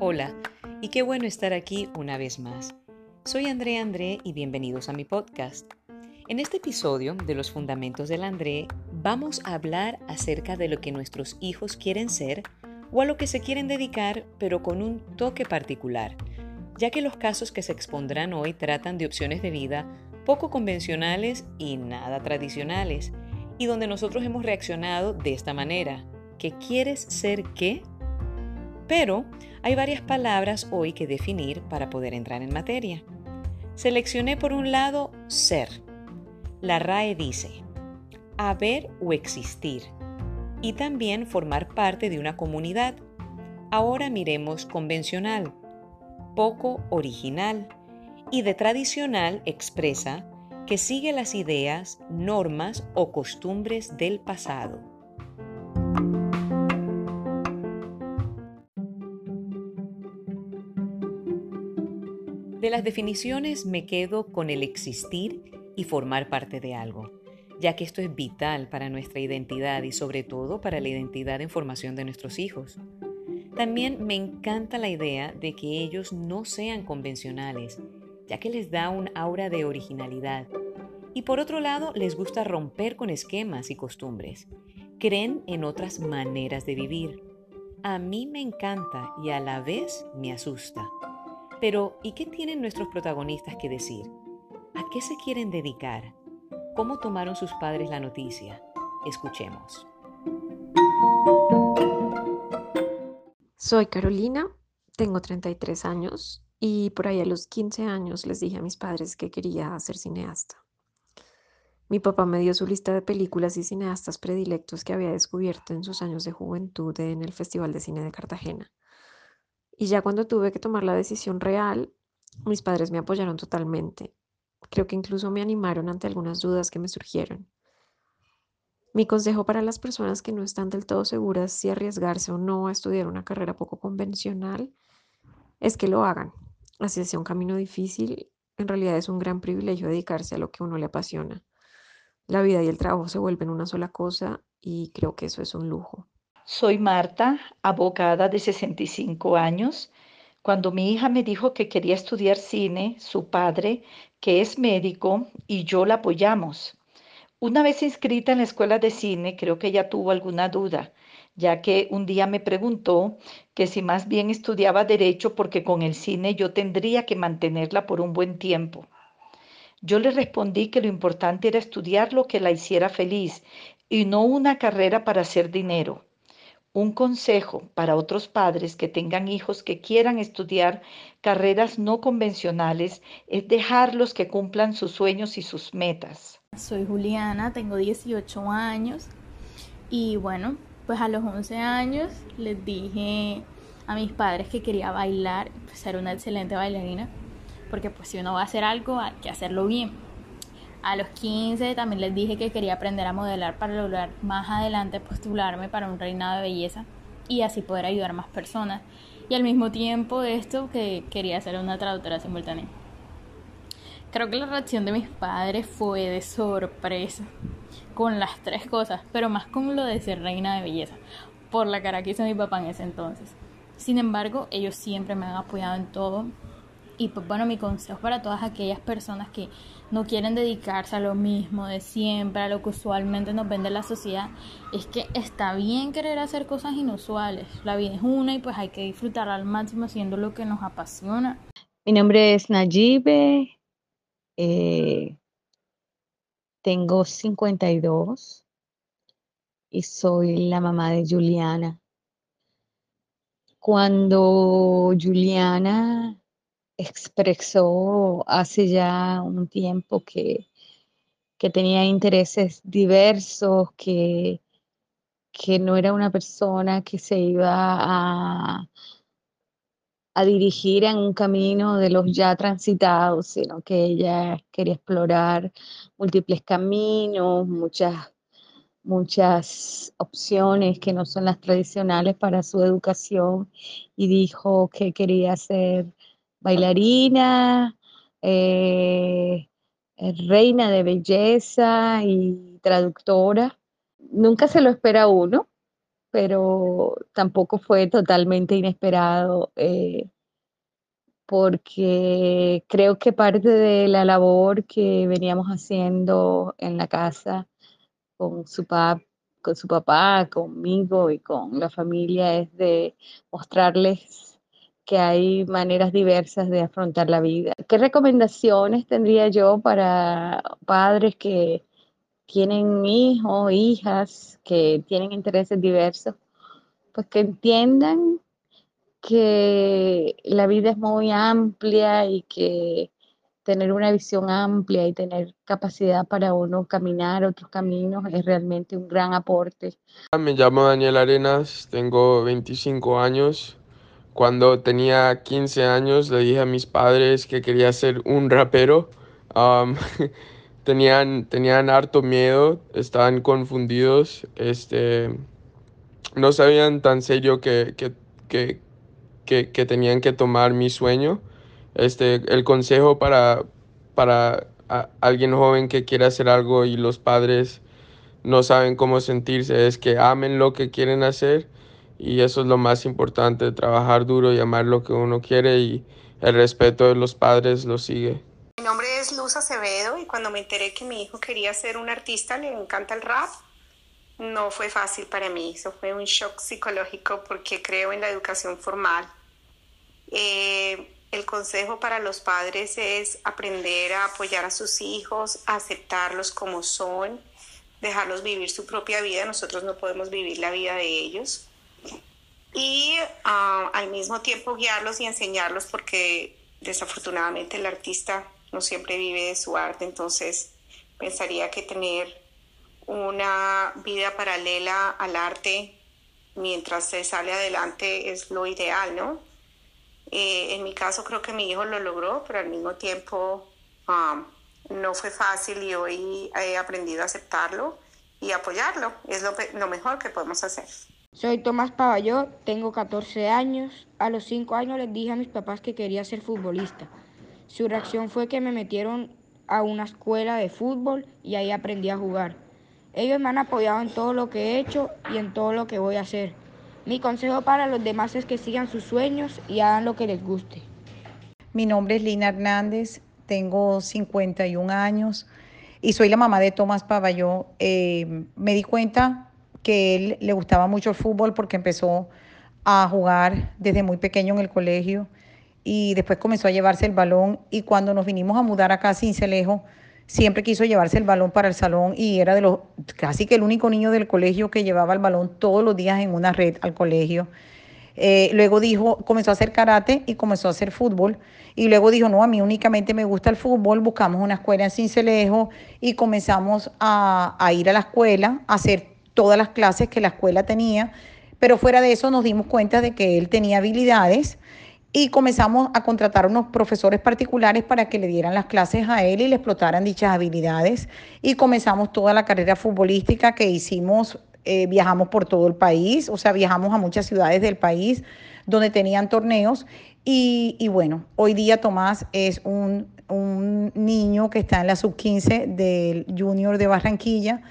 Hola, y qué bueno estar aquí una vez más. Soy André André y bienvenidos a mi podcast. En este episodio de los Fundamentos del André vamos a hablar acerca de lo que nuestros hijos quieren ser o a lo que se quieren dedicar, pero con un toque particular, ya que los casos que se expondrán hoy tratan de opciones de vida poco convencionales y nada tradicionales, y donde nosotros hemos reaccionado de esta manera, ¿que quieres ser qué? Pero hay varias palabras hoy que definir para poder entrar en materia. Seleccioné por un lado ser. La RAE dice, haber o existir, y también formar parte de una comunidad. Ahora miremos convencional, poco original, y de tradicional expresa que sigue las ideas, normas o costumbres del pasado. De las definiciones me quedo con el existir y formar parte de algo, ya que esto es vital para nuestra identidad y sobre todo para la identidad en formación de nuestros hijos. También me encanta la idea de que ellos no sean convencionales ya que les da un aura de originalidad. Y por otro lado, les gusta romper con esquemas y costumbres. Creen en otras maneras de vivir. A mí me encanta y a la vez me asusta. Pero, ¿y qué tienen nuestros protagonistas que decir? ¿A qué se quieren dedicar? ¿Cómo tomaron sus padres la noticia? Escuchemos. Soy Carolina, tengo 33 años y por ahí a los 15 años les dije a mis padres que quería ser cineasta. Mi papá me dio su lista de películas y cineastas predilectos que había descubierto en sus años de juventud en el Festival de Cine de Cartagena. Y ya cuando tuve que tomar la decisión real, mis padres me apoyaron totalmente. Creo que incluso me animaron ante algunas dudas que me surgieron. Mi consejo para las personas que no están del todo seguras si arriesgarse o no a estudiar una carrera poco convencional es que lo hagan, así sea un camino difícil, en realidad es un gran privilegio dedicarse a lo que uno le apasiona. La vida y el trabajo se vuelven una sola cosa y creo que eso es un lujo. Soy Marta, abogada de 65 años. Cuando mi hija me dijo que quería estudiar cine, su padre, que es médico, y yo la apoyamos. Una vez inscrita en la escuela de cine, creo que ella tuvo alguna duda ya que un día me preguntó que si más bien estudiaba derecho porque con el cine yo tendría que mantenerla por un buen tiempo. Yo le respondí que lo importante era estudiar lo que la hiciera feliz y no una carrera para hacer dinero. Un consejo para otros padres que tengan hijos que quieran estudiar carreras no convencionales es dejarlos que cumplan sus sueños y sus metas. Soy Juliana, tengo 18 años y bueno, pues a los 11 años les dije a mis padres que quería bailar, pues ser una excelente bailarina, porque pues si uno va a hacer algo hay que hacerlo bien. A los 15 también les dije que quería aprender a modelar para lograr más adelante postularme para un reinado de belleza y así poder ayudar a más personas. Y al mismo tiempo esto que quería ser una traductora simultánea. Creo que la reacción de mis padres fue de sorpresa con las tres cosas, pero más con lo de ser reina de belleza, por la cara que hizo mi papá en ese entonces. Sin embargo, ellos siempre me han apoyado en todo. Y pues bueno, mi consejo para todas aquellas personas que no quieren dedicarse a lo mismo de siempre, a lo que usualmente nos vende la sociedad, es que está bien querer hacer cosas inusuales. La vida es una y pues hay que disfrutarla al máximo haciendo lo que nos apasiona. Mi nombre es Nayibe, eh, tengo 52 y soy la mamá de Juliana. Cuando Juliana expresó hace ya un tiempo que, que tenía intereses diversos, que, que no era una persona que se iba a, a dirigir en un camino de los ya transitados, sino que ella quería explorar múltiples caminos, muchas, muchas opciones que no son las tradicionales para su educación y dijo que quería ser bailarina, eh, reina de belleza y traductora. nunca se lo espera uno, pero tampoco fue totalmente inesperado. Eh, porque creo que parte de la labor que veníamos haciendo en la casa con su, con su papá, conmigo y con la familia es de mostrarles que hay maneras diversas de afrontar la vida. ¿Qué recomendaciones tendría yo para padres que tienen hijos, hijas, que tienen intereses diversos? Pues que entiendan que la vida es muy amplia y que tener una visión amplia y tener capacidad para uno caminar otros caminos es realmente un gran aporte. Me llamo Daniel Arenas, tengo 25 años. Cuando tenía 15 años le dije a mis padres que quería ser un rapero. tenían, tenían harto miedo, estaban confundidos, este, no sabían tan serio que, que, que, que, tenían que tomar mi sueño. Este, el consejo para, para alguien joven que quiere hacer algo y los padres no saben cómo sentirse es que amen lo que quieren hacer y eso es lo más importante, trabajar duro y amar lo que uno quiere y el respeto de los padres lo sigue. Mi nombre es Luz Acevedo y cuando me enteré que mi hijo quería ser un artista, le encanta el rap, no fue fácil para mí, eso fue un shock psicológico porque creo en la educación formal eh, el consejo para los padres es aprender a apoyar a sus hijos, aceptarlos como son, dejarlos vivir su propia vida. Nosotros no podemos vivir la vida de ellos. Y ah, al mismo tiempo guiarlos y enseñarlos porque desafortunadamente el artista no siempre vive de su arte. Entonces pensaría que tener una vida paralela al arte mientras se sale adelante es lo ideal, ¿no? Eh, en mi caso creo que mi hijo lo logró, pero al mismo tiempo um, no fue fácil y hoy he aprendido a aceptarlo y apoyarlo. Es lo, lo mejor que podemos hacer. Soy Tomás Pavalló, tengo 14 años. A los 5 años les dije a mis papás que quería ser futbolista. Su reacción fue que me metieron a una escuela de fútbol y ahí aprendí a jugar. Ellos me han apoyado en todo lo que he hecho y en todo lo que voy a hacer. Mi consejo para los demás es que sigan sus sueños y hagan lo que les guste. Mi nombre es Lina Hernández, tengo 51 años y soy la mamá de Tomás Paballó. Eh, me di cuenta que él le gustaba mucho el fútbol porque empezó a jugar desde muy pequeño en el colegio y después comenzó a llevarse el balón y cuando nos vinimos a mudar acá a Cincelejo, siempre quiso llevarse el balón para el salón y era de los casi que el único niño del colegio que llevaba el balón todos los días en una red al colegio. Eh, luego dijo, comenzó a hacer karate y comenzó a hacer fútbol. Y luego dijo, no, a mí únicamente me gusta el fútbol. Buscamos una escuela en Cincelejo y comenzamos a, a ir a la escuela, a hacer todas las clases que la escuela tenía. Pero fuera de eso nos dimos cuenta de que él tenía habilidades y comenzamos a contratar unos profesores particulares para que le dieran las clases a él y le explotaran dichas habilidades. Y comenzamos toda la carrera futbolística que hicimos, eh, viajamos por todo el país, o sea, viajamos a muchas ciudades del país donde tenían torneos. Y, bueno, hoy día Tomás es un, niño que está en la sub-15 del Junior de Barranquilla.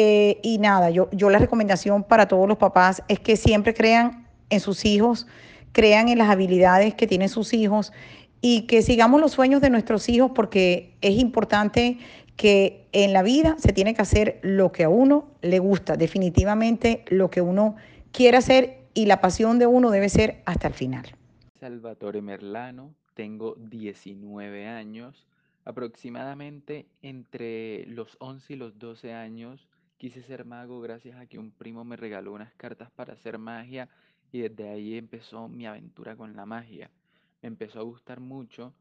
Eh, y nada, yo, yo la recomendación para todos los papás es que siempre crean en sus hijos crean en las habilidades que tienen sus hijos y que sigamos los sueños de nuestros hijos porque es importante que en la vida se tiene que hacer lo que a uno le gusta, definitivamente lo que uno quiere hacer y la pasión de uno debe ser hasta el final. Salvatore Merlano, tengo 19 años, aproximadamente entre los 11 y los 12 años quise ser mago gracias a que un primo me regaló unas cartas para hacer magia y desde ahí empezó mi aventura con la magia. Me empezó a gustar mucho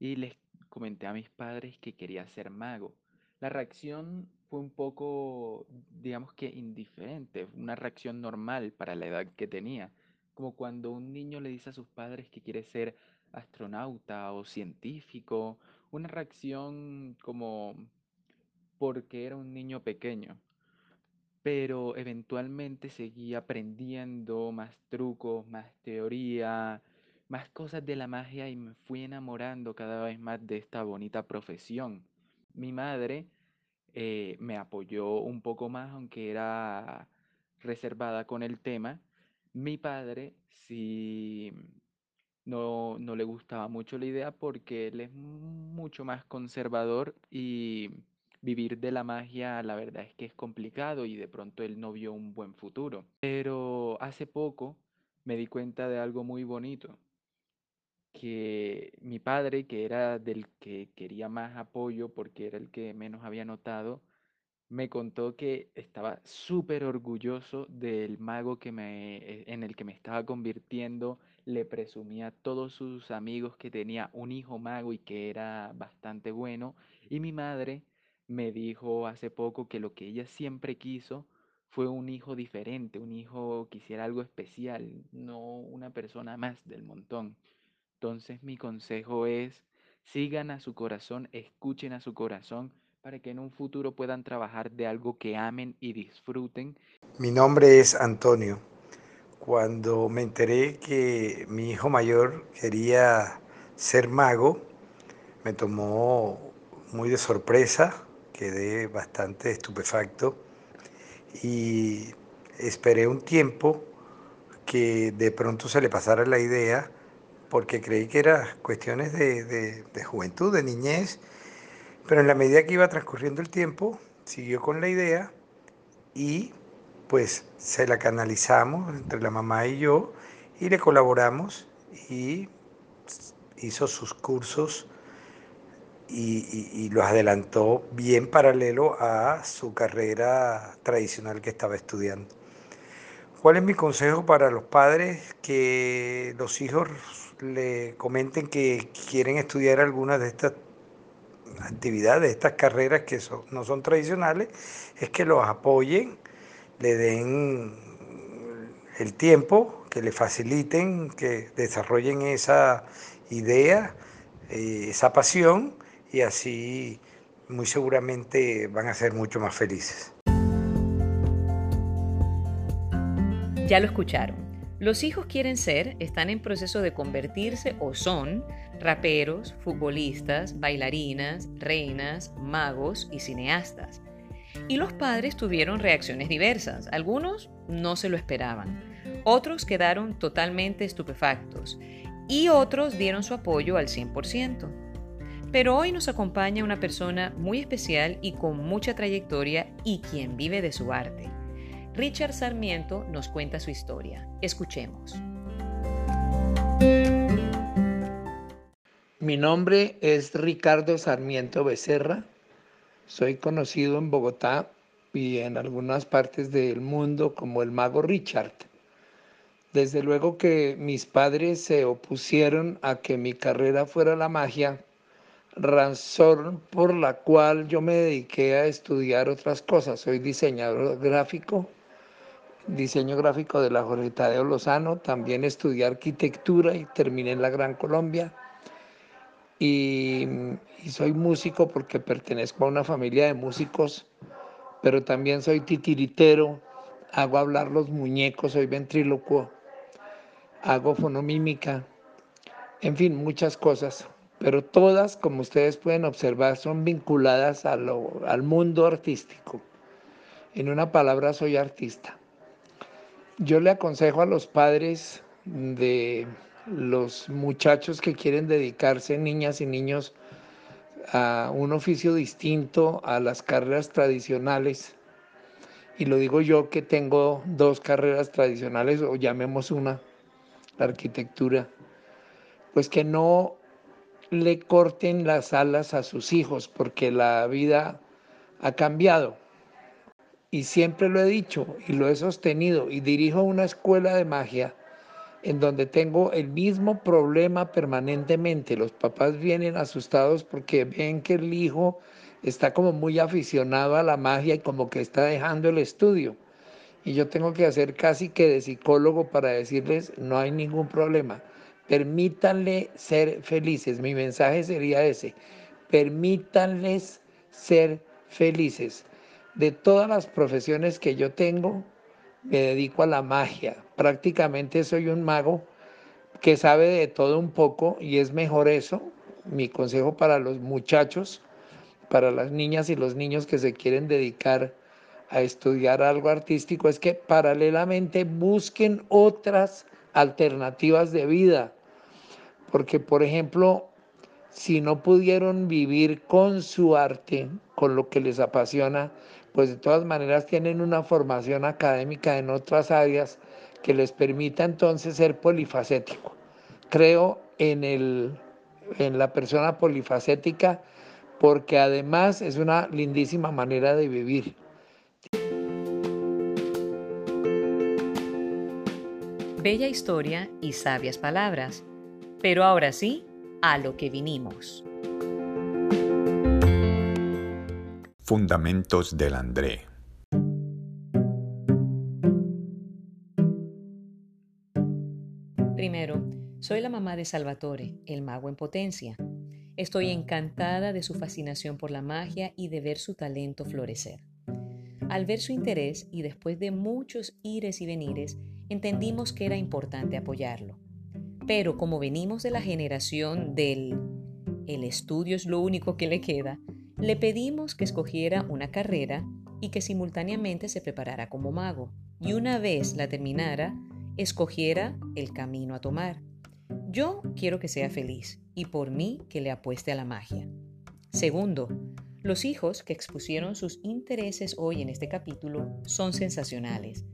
y les comenté a mis padres que quería ser mago. La reacción fue un poco, digamos que indiferente, una reacción normal para la edad que tenía, como cuando un niño le dice a sus padres que quiere ser astronauta o científico, una reacción como porque era un niño pequeño pero eventualmente seguí aprendiendo más trucos, más teoría, más cosas de la magia y me fui enamorando cada vez más de esta bonita profesión. Mi madre eh, me apoyó un poco más, aunque era reservada con el tema. Mi padre sí no, no le gustaba mucho la idea porque él es mucho más conservador y vivir de la magia la verdad es que es complicado y de pronto él no vio un buen futuro. Pero hace poco me di cuenta de algo muy bonito, que mi padre, que era del que quería más apoyo porque era el que menos había notado, me contó que estaba súper orgulloso del mago que me, eh, en el que me estaba convirtiendo. Le presumía a todos sus amigos que tenía un hijo mago y que era bastante bueno. Y mi madre me dijo hace poco que lo que ella siempre quiso fue un hijo diferente, un hijo que hiciera algo especial, no una persona más del montón. Entonces mi consejo es, sigan a su corazón, escuchen a su corazón para que en un futuro puedan trabajar de algo que amen y disfruten. Mi nombre es Antonio. Cuando me enteré que mi hijo mayor quería ser mago, me tomó muy de sorpresa, quedé bastante estupefacto y esperé un tiempo que de pronto se le pasara la idea, porque creí que era cuestiones de, de juventud, de niñez, pero en la medida que iba transcurriendo el tiempo, siguió con la idea y pues se la canalizamos entre la mamá y yo y le colaboramos y hizo sus cursos y, los adelantó bien paralelo a su carrera tradicional que estaba estudiando. ¿Cuál es mi consejo para los padres? Que los hijos le comenten que quieren estudiar algunas de estas actividades, estas carreras que no son tradicionales, es que los apoyen, le den el tiempo, que le faciliten, que desarrollen esa idea, eh, esa pasión y así muy seguramente van a ser mucho más felices. Ya lo escucharon. Los hijos quieren ser, están en proceso de convertirse o son raperos, futbolistas, bailarinas, reinas, magos y cineastas. Y los padres tuvieron reacciones diversas. Algunos no se lo esperaban. Otros quedaron totalmente estupefactos. Y otros dieron su apoyo al 100%. Pero hoy nos acompaña una persona muy especial y con mucha trayectoria y quien vive de su arte. Richard Sarmiento nos cuenta su historia. Escuchemos. Mi nombre es Ricardo Sarmiento Becerra. Soy conocido en Bogotá y en algunas partes del mundo como el mago Richard. Desde luego que mis padres se opusieron a que mi carrera fuera la magia, razón por la cual yo me dediqué a estudiar otras cosas. Soy diseñador gráfico diseño gráfico de la Jorge Tadeo Lozano, también estudié arquitectura y terminé en la Gran Colombia. Y, y, soy músico porque pertenezco a una familia de músicos, pero también soy titiritero, hago hablar los muñecos, soy ventrílocuo, hago fonomímica, en fin, muchas cosas, pero todas, como ustedes pueden observar, son vinculadas a lo, al mundo artístico. En una palabra, soy artista. Yo le aconsejo a los padres de los muchachos que quieren dedicarse, niñas y niños, a un oficio distinto a las carreras tradicionales. Y lo digo yo que tengo dos carreras tradicionales, o llamemos una, la arquitectura, pues que no le corten las alas a sus hijos, porque la vida ha cambiado y siempre lo he dicho y lo he sostenido y dirijo una escuela de magia en donde tengo el mismo problema permanentemente. Los papás vienen asustados porque ven que el hijo está como muy aficionado a la magia y como que está dejando el estudio. Y yo tengo que hacer casi que de psicólogo para decirles, no hay ningún problema. Permítanle ser felices. Mi mensaje sería ese. Permítanles ser felices de todas las profesiones que yo tengo, me dedico a la magia. Prácticamente soy un mago que sabe de todo un poco y es mejor eso. Mi consejo para los muchachos, para las niñas y los niños que se quieren dedicar a estudiar algo artístico es que paralelamente busquen otras alternativas de vida. Porque, por ejemplo, si no pudieron vivir con su arte, con lo que les apasiona, pues de todas maneras tienen una formación académica en otras áreas que les permita entonces ser polifacético. Creo en, el, en la persona polifacética porque además es una lindísima manera de vivir. Bella historia y sabias palabras. Pero ahora sí, a lo que vinimos. Fundamentos del André. Primero, soy la mamá de Salvatore, el mago en potencia. Estoy encantada de su fascinación por la magia y de ver su talento florecer. Al ver su interés y después de muchos ires y venires, entendimos que era importante apoyarlo. Pero como venimos de la generación del el estudio es lo único que le queda, le pedimos que escogiera una carrera y que simultáneamente se preparara como mago. Y una vez la terminara, escogiera el camino a tomar. Yo quiero que sea feliz y por mí que le apueste a la magia. Segundo, los hijos que expusieron sus intereses hoy en este capítulo son sensacionales.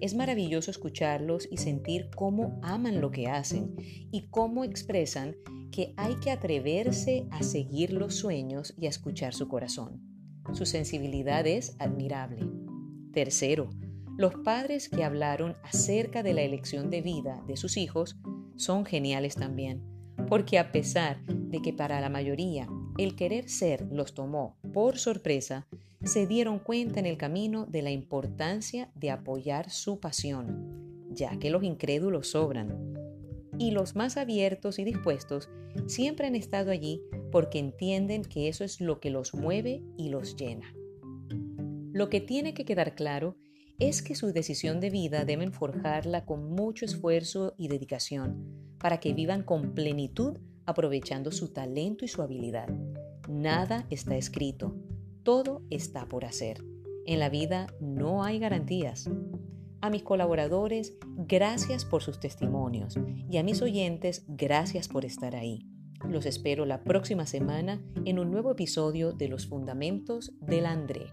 Es maravilloso escucharlos y sentir cómo aman lo que hacen y cómo expresan que hay que atreverse a seguir los sueños y a escuchar su corazón. Su sensibilidad es admirable. Tercero, los padres que hablaron acerca de la elección de vida de sus hijos son geniales también, porque a pesar de que para la mayoría el querer ser los tomó por sorpresa, se dieron cuenta en el camino de la importancia de apoyar su pasión, ya que los incrédulos sobran. Y los más abiertos y dispuestos siempre han estado allí porque entienden que eso es lo que los mueve y los llena. Lo que tiene que quedar claro es que su decisión de vida deben forjarla con mucho esfuerzo y dedicación para que vivan con plenitud aprovechando su talento y su habilidad. Nada está escrito, todo está por hacer. En la vida no hay garantías. A mis colaboradores, gracias por sus testimonios y a mis oyentes, gracias por estar ahí. Los espero la próxima semana en un nuevo episodio de Los Fundamentos del André.